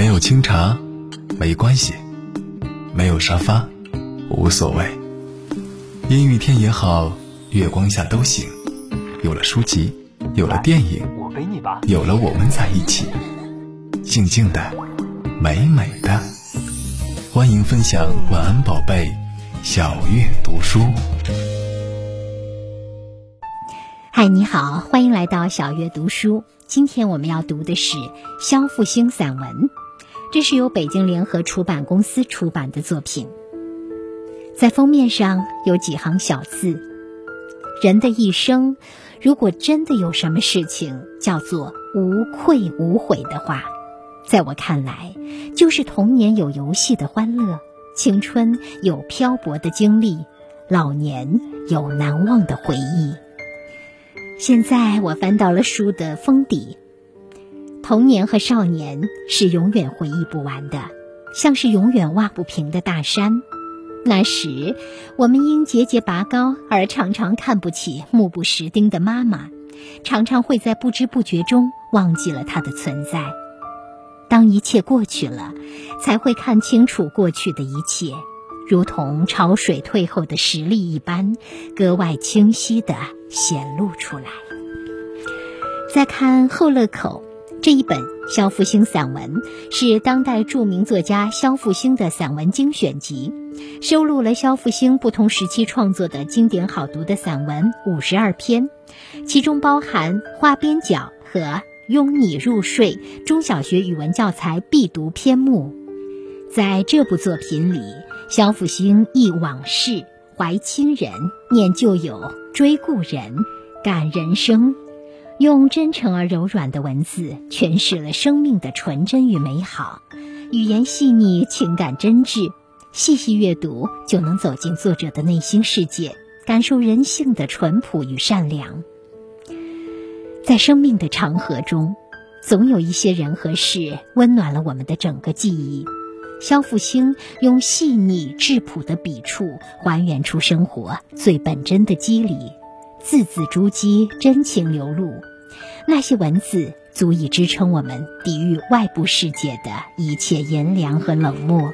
没有清茶，没关系；没有沙发，无所谓。阴雨天也好，月光下都行。有了书籍，有了电影，有了我们在一起，静静的，美美的。欢迎分享晚安宝贝，小月读书。嗨，你好，欢迎来到小月读书。今天我们要读的是肖复兴散文。这是由北京联合出版公司出版的作品。在封面上有几行小字：“人的一生，如果真的有什么事情叫做无愧无悔的话，在我看来，就是童年有游戏的欢乐，青春有漂泊的经历，老年有难忘的回忆。”现在我翻到了书的封底。童年和少年是永远回忆不完的，像是永远挖不平的大山。那时，我们因节节拔高而常常看不起目不识丁的妈妈，常常会在不知不觉中忘记了她的存在。当一切过去了，才会看清楚过去的一切，如同潮水退后的实力一般，格外清晰地显露出来。再看后乐口。这一本肖复兴散文是当代著名作家肖复兴的散文精选集，收录了肖复兴不同时期创作的经典好读的散文五十二篇，其中包含《花边角》和《拥你入睡》中小学语文教材必读篇目。在这部作品里，肖复兴忆往事、怀亲人、念旧友、追故人、感人生。用真诚而柔软的文字诠释了生命的纯真与美好，语言细腻，情感真挚。细细阅读，就能走进作者的内心世界，感受人性的淳朴与善良。在生命的长河中，总有一些人和事温暖了我们的整个记忆。肖复兴用细腻质朴的笔触，还原出生活最本真的机理，字字珠玑，真情流露。那些文字足以支撑我们抵御外部世界的一切炎凉和冷漠。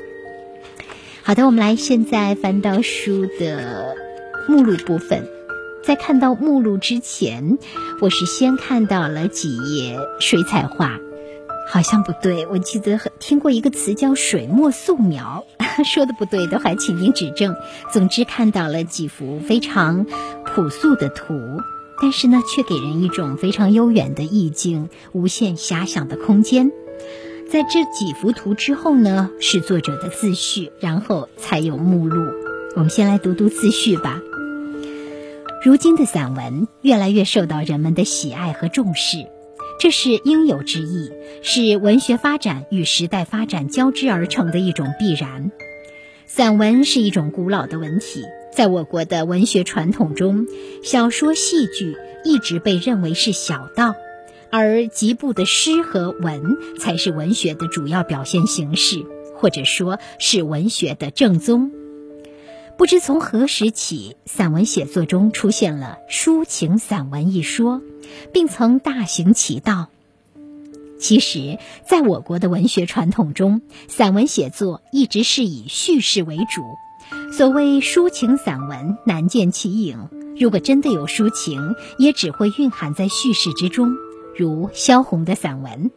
好的，我们来现在翻到书的目录部分。在看到目录之前，我是先看到了几页水彩画，好像不对，我记得很听过一个词叫水墨素描，说的不对的话，请您指正。总之，看到了几幅非常朴素的图。但是呢，却给人一种非常悠远的意境，无限遐想的空间。在这几幅图之后呢，是作者的自序，然后才有目录。我们先来读读自序吧。如今的散文越来越受到人们的喜爱和重视，这是应有之意，是文学发展与时代发展交织而成的一种必然。散文是一种古老的文体。在我国的文学传统中，小说、戏剧一直被认为是小道，而集部的诗和文才是文学的主要表现形式，或者说是文学的正宗。不知从何时起，散文写作中出现了抒情散文一说，并曾大行其道。其实，在我国的文学传统中，散文写作一直是以叙事为主。所谓抒情散文，难见其影。如果真的有抒情，也只会蕴含在叙事之中，如萧红的散文；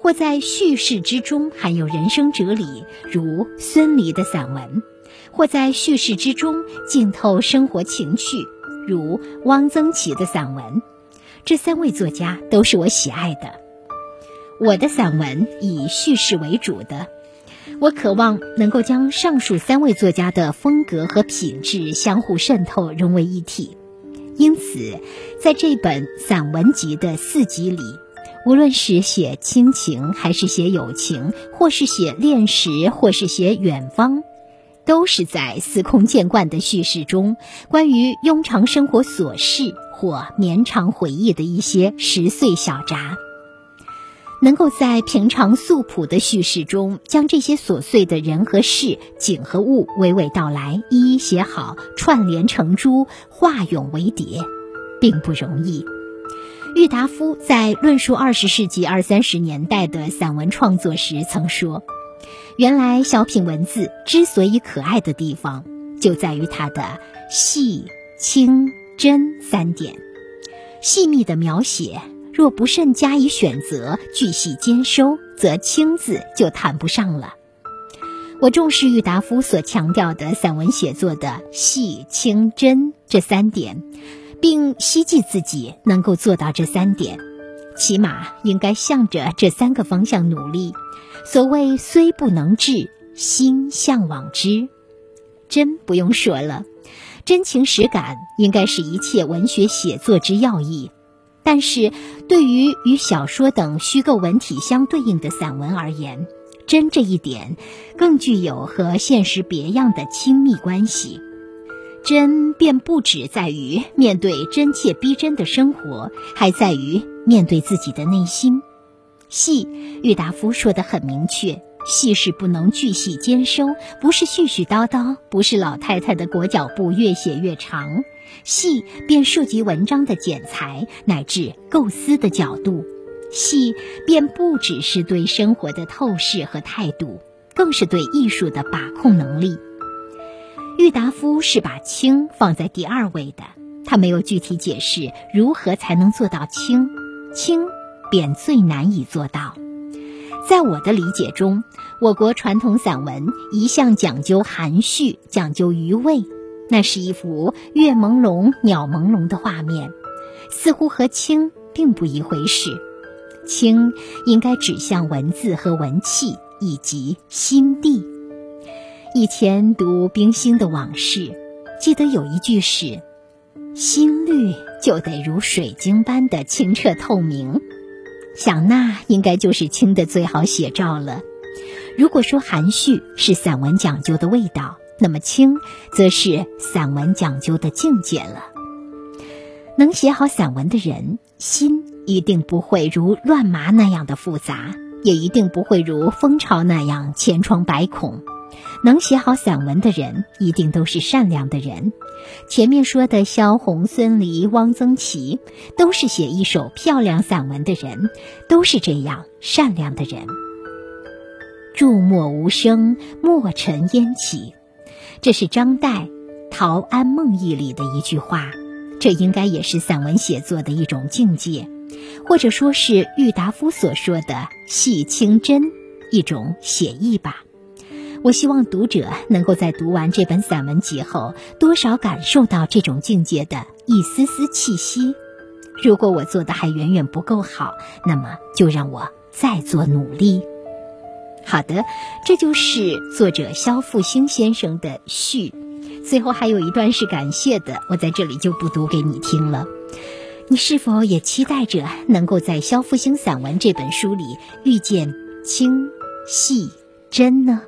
或在叙事之中含有人生哲理，如孙犁的散文；或在叙事之中浸透生活情趣，如汪曾祺的散文。这三位作家都是我喜爱的。我的散文以叙事为主的。我渴望能够将上述三位作家的风格和品质相互渗透，融为一体。因此，在这本散文集的四集里，无论是写亲情，还是写友情，或是写恋史，或是写远方，都是在司空见惯的叙事中，关于庸常生活琐事或绵长回忆的一些十岁小札。能够在平常素朴的叙事中，将这些琐碎的人和事、景和物娓娓道来，一一写好，串联成珠，化蛹为蝶，并不容易。郁达夫在论述二十世纪二三十年代的散文创作时曾说：“原来小品文字之所以可爱的地方，就在于它的细、清、真三点。细密的描写，若不慎加以选择，巨细兼收，则‘清’字就谈不上了。我重视郁达夫所强调的散文写作的细、清、真这三点。”并希冀自己能够做到这三点，起码应该向着这三个方向努力。所谓虽不能至，心向往之。真不用说了，真情实感应该是一切文学写作之要义。但是，对于与小说等虚构文体相对应的散文而言，真这一点更具有和现实别样的亲密关系。真便不只在于面对真切逼真的生活，还在于面对自己的内心。细，郁达夫说的很明确，细是不能巨细兼收，不是絮絮叨叨，不是老太太的裹脚布越写越长。细便涉及文章的剪裁，乃至构思的角度。细便不只是对生活的透视和态度，更是对艺术的把控能力。郁达夫是把清放在第二位的，他没有具体解释如何才能做到清，清便最难以做到。在我的理解中，我国传统散文一向讲究含蓄，讲究余味，那是一幅月朦胧、鸟朦胧的画面，似乎和清并不一回事。清应该指向文字和文气以及心地。以前读冰心的往事，记得有一句是：“心绿就得如水晶般的清澈透明。”想那应该就是清的最好写照了。如果说含蓄是散文讲究的味道，那么清则是散文讲究的境界了。能写好散文的人，心一定不会如乱麻那样的复杂，也一定不会如蜂巢那样千疮百孔。能写好散文的人，一定都是善良的人。前面说的萧红、孙犁、汪曾祺，都是写一首漂亮散文的人，都是这样善良的人。注墨无声，墨尘烟起，这是张岱《陶庵梦忆》里的一句话。这应该也是散文写作的一种境界，或者说是郁达夫所说的细清真一种写意吧。我希望读者能够在读完这本散文集后，多少感受到这种境界的一丝丝气息。如果我做的还远远不够好，那么就让我再做努力。好的，这就是作者肖复兴先生的序。最后还有一段是感谢的，我在这里就不读给你听了。你是否也期待着能够在肖复兴散文这本书里遇见清、细、真呢？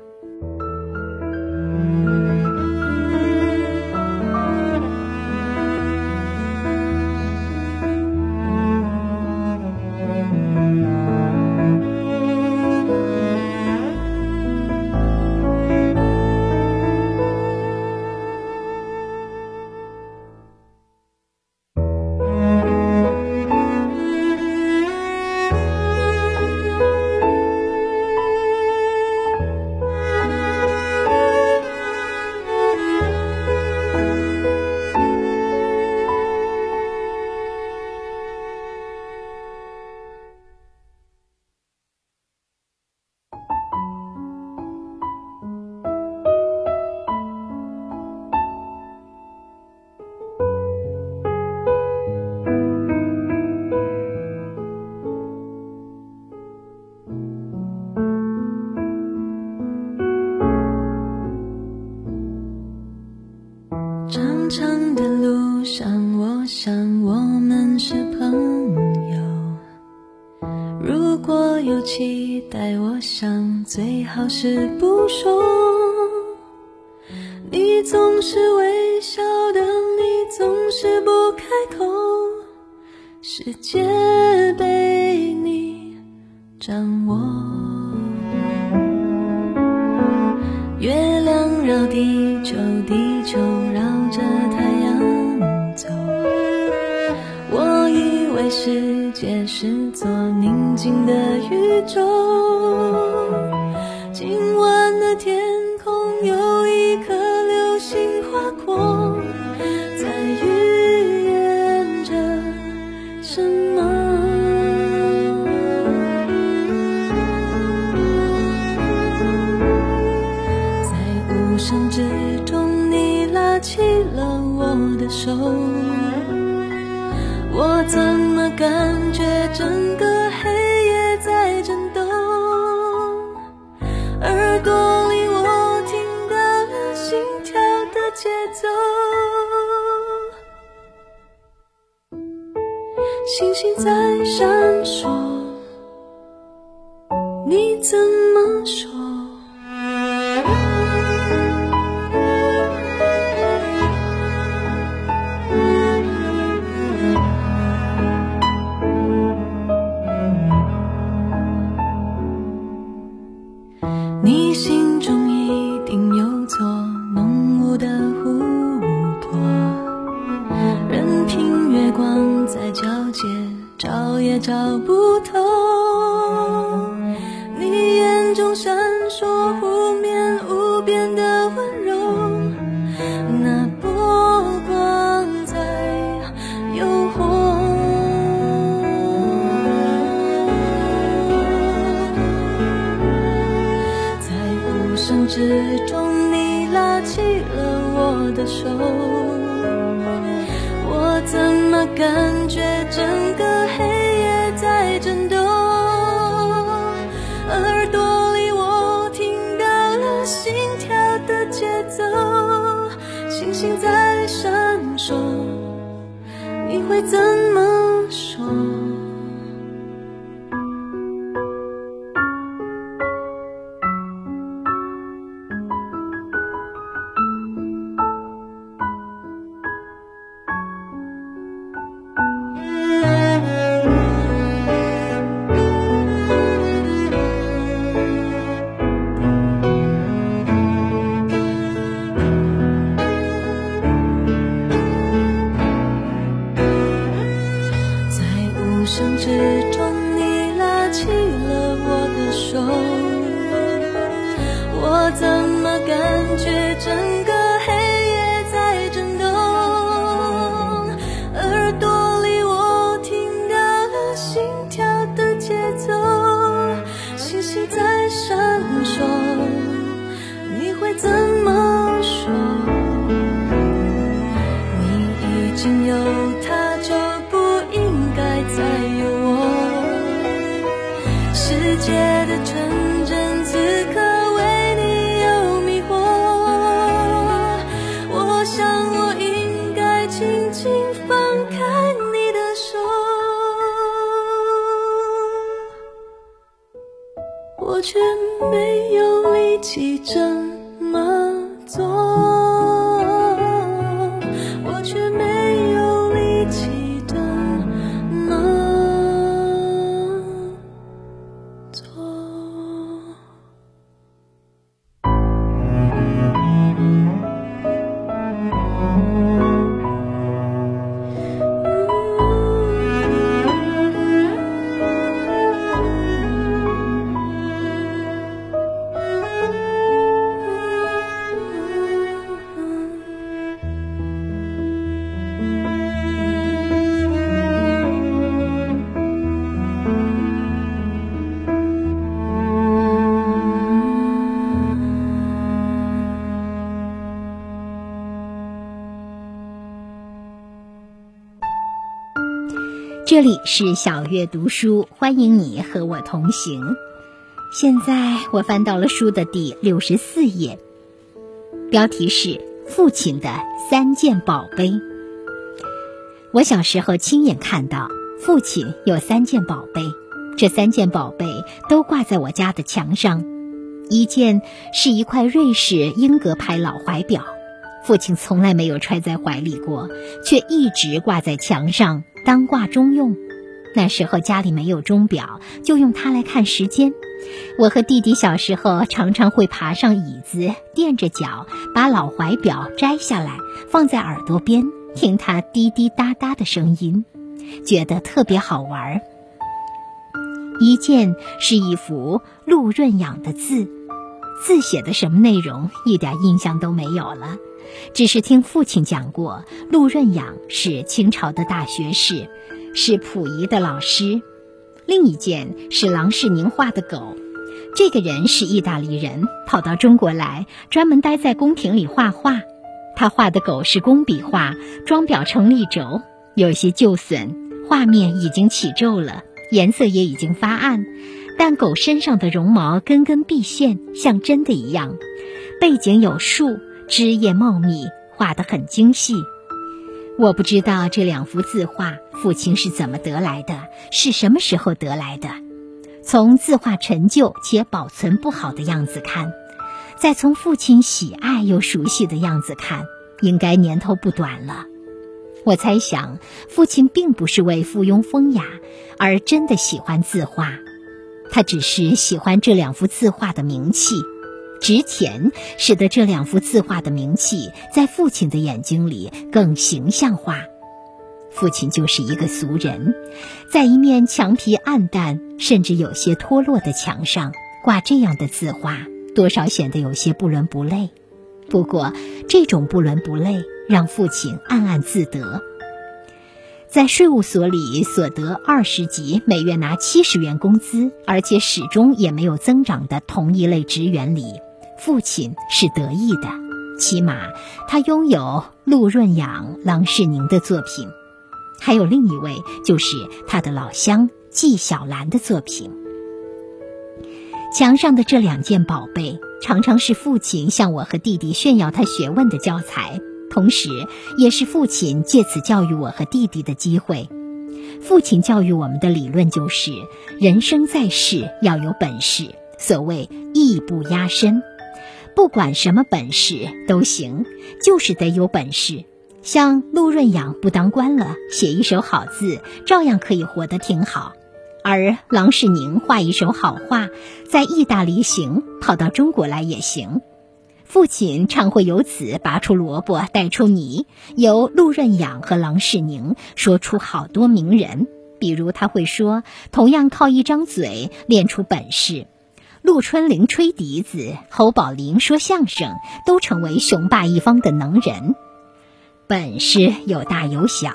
开口，世界被你掌握。月亮绕地球，地球绕着太阳走，我以为。世界是座宁静的宇宙。星星在闪烁，你怎么说？我的手，我怎么感觉整个黑夜在震动？耳朵里我听到了心跳的节奏，星星在闪烁，你会怎么我怎么感觉整个黑夜在震动？耳朵里我听到了心跳的节奏，星星在闪烁，你会怎里是小月读书，欢迎你和我同行。现在我翻到了书的第六十四页，标题是《父亲的三件宝贝》。我小时候亲眼看到，父亲有三件宝贝，这三件宝贝都挂在我家的墙上。一件是一块瑞士英格牌老怀表，父亲从来没有揣在怀里过，却一直挂在墙上当挂钟用。那时候家里没有钟表，就用它来看时间。我和弟弟小时候常常会爬上椅子，垫着脚，把老怀表摘下来，放在耳朵边，听它滴滴答答的声音。觉得特别好玩。一件是一幅陆润养的字，字写的什么内容一点印象都没有了，只是听父亲讲过，陆润养是清朝的大学士，是溥仪的老师。另一件是郎世宁画的狗，这个人是意大利人，跑到中国来，专门待在宫廷里画画。他画的狗是工笔画，装裱成立轴，有些旧损，画面已经起皱了。颜色也已经发暗，但狗身上的绒毛根根毕现，像真的一样。背景有树，枝叶茂密，画得很精细。我不知道这两幅字画父亲是怎么得来的，是什么时候得来的。从字画陈旧且保存不好的样子看，再从父亲喜爱又熟悉的样子看，应该年头不短了。我猜想，父亲并不是为附庸风雅，而真的喜欢字画。他只是喜欢这两幅字画的名气，值钱，使得这两幅字画的名气在父亲的眼睛里更形象化。父亲就是一个俗人，在一面墙皮暗淡甚至有些脱落的墙上挂这样的字画，多少显得有些不伦不类。不过，这种不伦不类。让父亲暗暗自得，在税务所里所得二十级、每月拿七十元工资，而且始终也没有增长的同一类职员里，父亲是得意的。起码他拥有陆润养、郎世宁的作品，还有另一位就是他的老乡纪晓岚的作品。墙上的这两件宝贝，常常是父亲向我和弟弟炫耀他学问的教材。同时，也是父亲借此教育我和弟弟的机会。父亲教育我们的理论就是：人生在世要有本事，所谓艺不压身，不管什么本事都行，就是得有本事。像陆润养不当官了，写一手好字，照样可以活得挺好；而郎世宁画一手好画，在意大利行，跑到中国来也行。父亲常会由此拔出萝卜带出泥，由陆润养和郎世宁说出好多名人。比如他会说，同样靠一张嘴练出本事，陆春玲吹笛子，侯宝林说相声，都成为雄霸一方的能人。本事有大有小，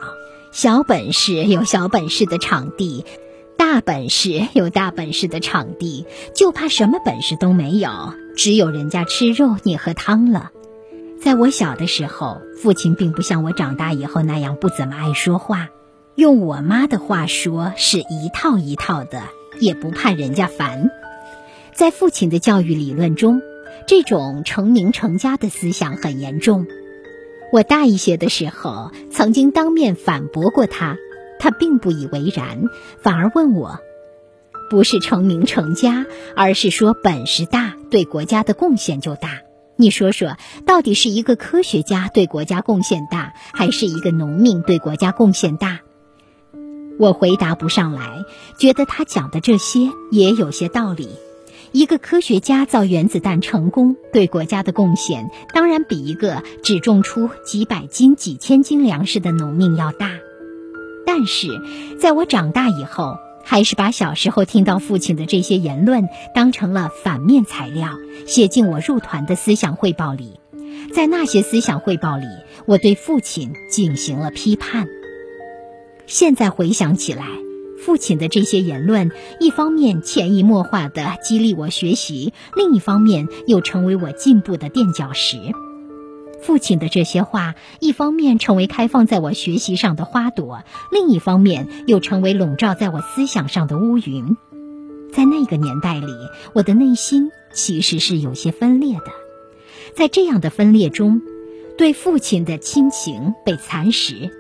小本事有小本事的场地，大本事有大本事的场地，就怕什么本事都没有。只有人家吃肉，你喝汤了。在我小的时候，父亲并不像我长大以后那样不怎么爱说话，用我妈的话说是一套一套的，也不怕人家烦。在父亲的教育理论中，这种成名成家的思想很严重。我大一些的时候，曾经当面反驳过他，他并不以为然，反而问我。不是成名成家，而是说本事大，对国家的贡献就大。你说说，到底是一个科学家对国家贡献大，还是一个农民对国家贡献大？我回答不上来，觉得他讲的这些也有些道理。一个科学家造原子弹成功，对国家的贡献当然比一个只种出几百斤、几千斤粮食的农民要大。但是，在我长大以后。还是把小时候听到父亲的这些言论当成了反面材料，写进我入团的思想汇报里。在那些思想汇报里，我对父亲进行了批判。现在回想起来，父亲的这些言论，一方面潜移默化地激励我学习，另一方面又成为我进步的垫脚石。父亲的这些话，一方面成为开放在我学习上的花朵，另一方面又成为笼罩在我思想上的乌云。在那个年代里，我的内心其实是有些分裂的。在这样的分裂中，对父亲的亲情被蚕食，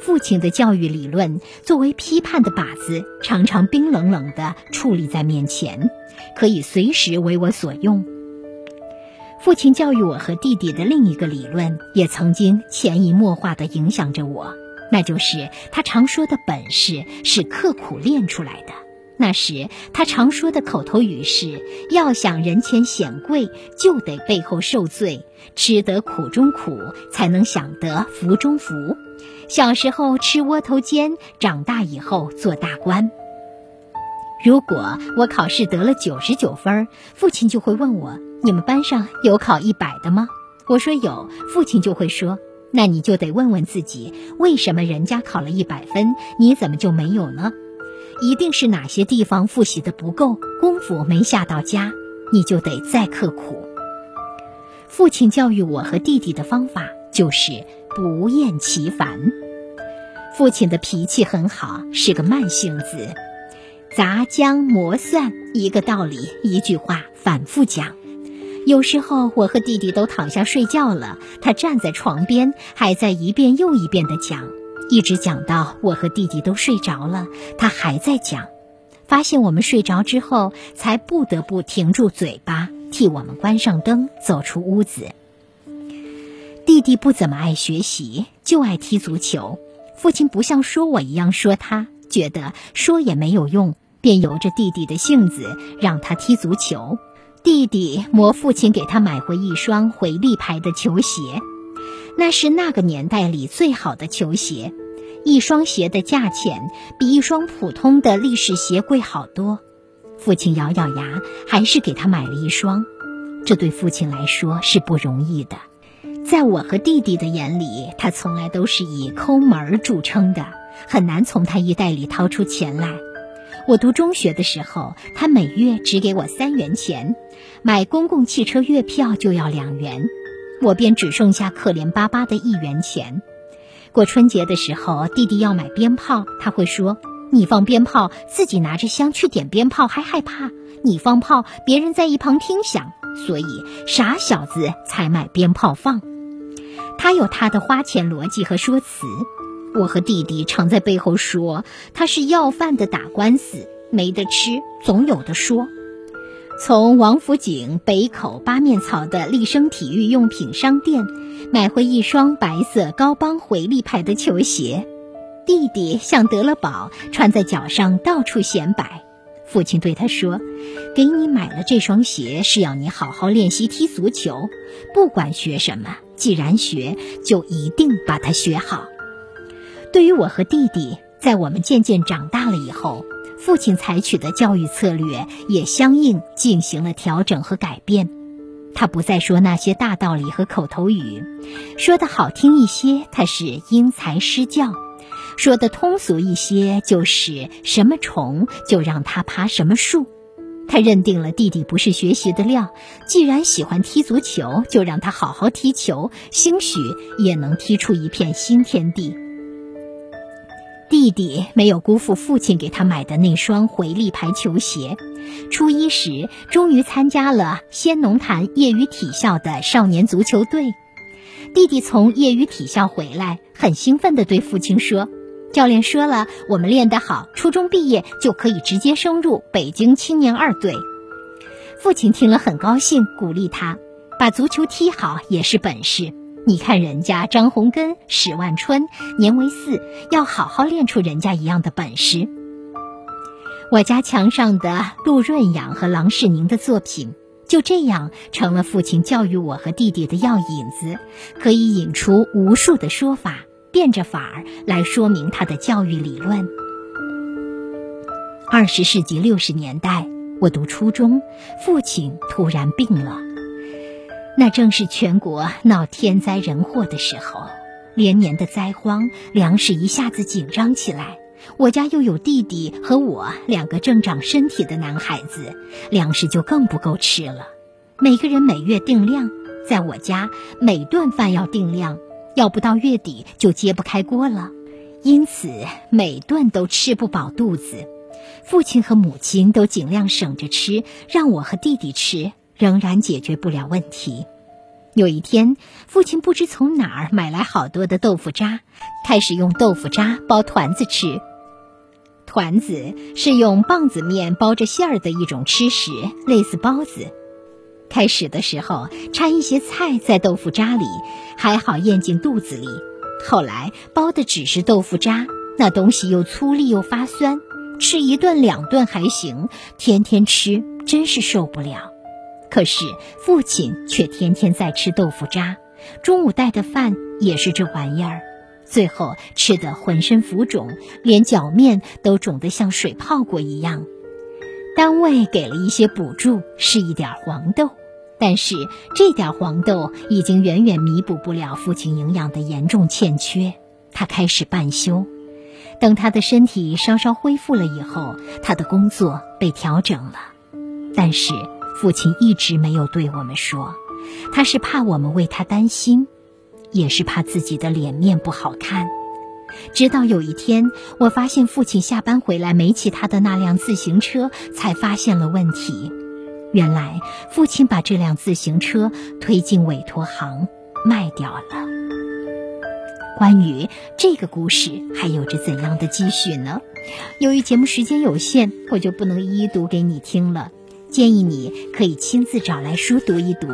父亲的教育理论作为批判的靶子，常常冰冷冷地矗立在面前，可以随时为我所用。父亲教育我和弟弟的另一个理论，也曾经潜移默化地影响着我。那就是他常说的本事是刻苦练出来的。那时他常说的口头语是：要想人前显贵，就得背后受罪，吃得苦中苦，才能享得福中福。小时候吃窝头尖，长大以后做大官。如果我考试得了九十九分，父亲就会问我：“你们班上有考一百的吗？”我说有，父亲就会说：“那你就得问问自己，为什么人家考了一百分，你怎么就没有呢？一定是哪些地方复习的不够，功夫没下到家，你就得再刻苦。”父亲教育我和弟弟的方法就是不厌其烦。父亲的脾气很好，是个慢性子，杂姜磨蒜，一个道理，一句话反复讲。有时候我和弟弟都躺下睡觉了，他站在床边，还在一遍又一遍地讲，一直讲到我和弟弟都睡着了，他还在讲。发现我们睡着之后，才不得不停住嘴巴。替我们关上灯，走出屋子。弟弟不怎么爱学习，就爱踢足球。父亲不像说我一样说他，觉得说也没有用，便由着弟弟的性子让他踢足球。弟弟磨父亲给他买回一双回力牌的球鞋，那是那个年代里最好的球鞋。一双鞋的价钱比一双普通的历史鞋贵好多。父亲咬咬牙，还是给他买了一双。这对父亲来说是不容易的。在我和弟弟的眼里，他从来都是以抠门儿著称的，很难从他衣袋里掏出钱来。我读中学的时候，他每月只给我三元钱，买公共汽车月票就要两元，我便只剩下可怜巴巴的一元钱。过春节的时候，弟弟要买鞭炮，他会说。你放鞭炮，自己拿着香去点鞭炮还害怕；你放炮，别人在一旁听响，所以傻小子才买鞭炮放。他有他的花钱逻辑和说辞，我和弟弟常在背后说他是要饭的打官司，没得吃总有的说。从王府井北口八面草的立生体育用品商店买回一双白色高帮回力牌的球鞋。弟弟像得了宝，穿在脚上到处显摆。父亲对他说：“给你买了这双鞋，是要你好好练习踢足球。不管学什么，既然学，就一定把它学好。”对于我和弟弟，在我们渐渐长大了以后，父亲采取的教育策略也相应进行了调整和改变。他不再说那些大道理和口头语，说的好听一些，他是因材施教。说的通俗一些，就是什么虫就让他爬什么树。他认定了弟弟不是学习的料，既然喜欢踢足球，就让他好好踢球，兴许也能踢出一片新天地。弟弟没有辜负父亲给他买的那双回力排球鞋，初一时终于参加了仙农坛业余体校的少年足球队。弟弟从业余体校回来，很兴奋地对父亲说。教练说了，我们练得好，初中毕业就可以直接升入北京青年二队。父亲听了很高兴，鼓励他：“把足球踢好也是本事。你看人家张洪根、史万春，年为四，要好好练出人家一样的本事。”我家墙上的陆润养和郎世宁的作品，就这样成了父亲教育我和弟弟的药引子，可以引出无数的说法。变着法儿来说明他的教育理论。二十世纪六十年代，我读初中，父亲突然病了。那正是全国闹天灾人祸的时候，连年的灾荒，粮食一下子紧张起来。我家又有弟弟和我两个正长身体的男孩子，粮食就更不够吃了。每个人每月定量，在我家每顿饭要定量。要不到月底就揭不开锅了，因此每顿都吃不饱肚子。父亲和母亲都尽量省着吃，让我和弟弟吃，仍然解决不了问题。有一天，父亲不知从哪儿买来好多的豆腐渣，开始用豆腐渣包团子吃。团子是用棒子面包着馅儿的一种吃食，类似包子。开始的时候掺一些菜在豆腐渣里，还好咽进肚子里。后来包的只是豆腐渣，那东西又粗粝又发酸，吃一顿两顿还行，天天吃真是受不了。可是父亲却天天在吃豆腐渣，中午带的饭也是这玩意儿。最后吃得浑身浮肿，连脚面都肿得像水泡过一样。单位给了一些补助，是一点黄豆，但是这点黄豆已经远远弥补不了父亲营养的严重欠缺。他开始半休，等他的身体稍稍恢复了以后，他的工作被调整了。但是父亲一直没有对我们说，他是怕我们为他担心，也是怕自己的脸面不好看。直到有一天，我发现父亲下班回来没骑他的那辆自行车，才发现了问题。原来父亲把这辆自行车推进委托行卖掉了。关于这个故事还有着怎样的继续呢？由于节目时间有限，我就不能一一读给你听了。建议你可以亲自找来书读一读。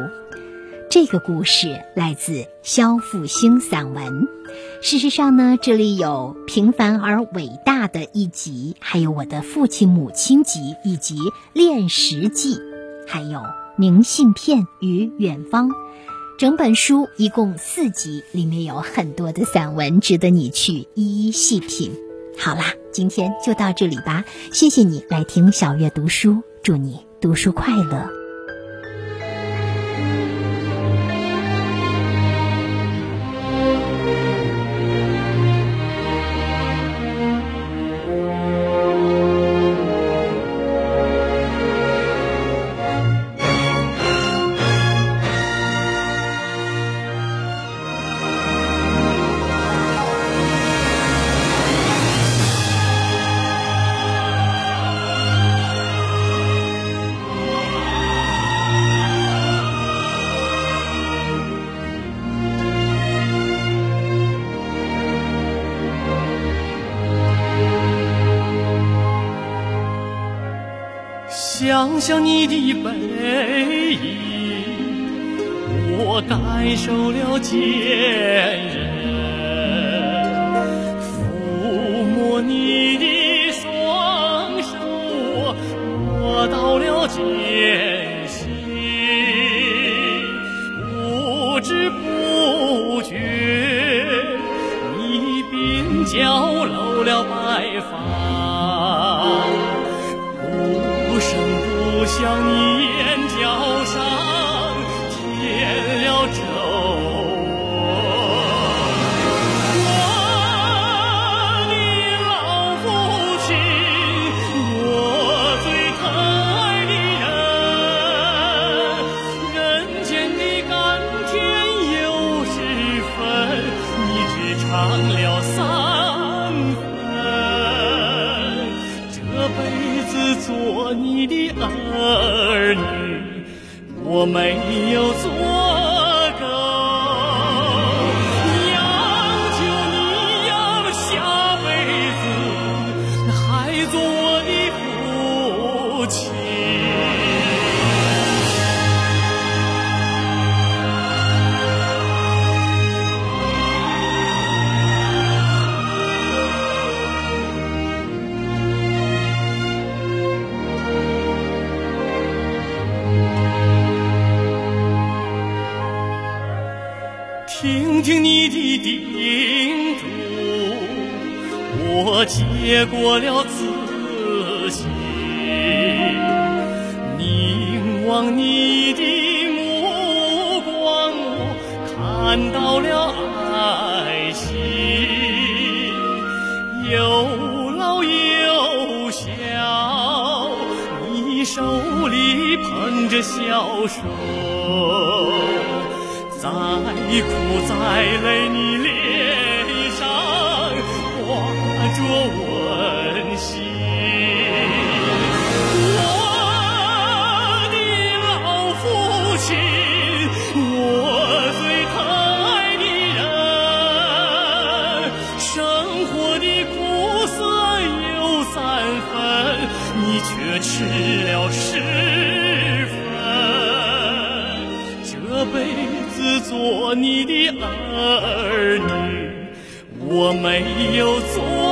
这个故事来自萧复兴散文。事实上呢，这里有平凡而伟大的一集，还有我的父亲母亲集，以及炼石记，还有明信片与远方。整本书一共四集，里面有很多的散文，值得你去一一细品。好啦，今天就到这里吧。谢谢你来听小月读书，祝你读书快乐。我感受了坚韧；抚摸你的双手，我到了艰辛。不知不觉，你鬓角露了白发。不声不响你儿女，我没有做。手里捧着小手。再苦再累，你脸上挂着我没有做。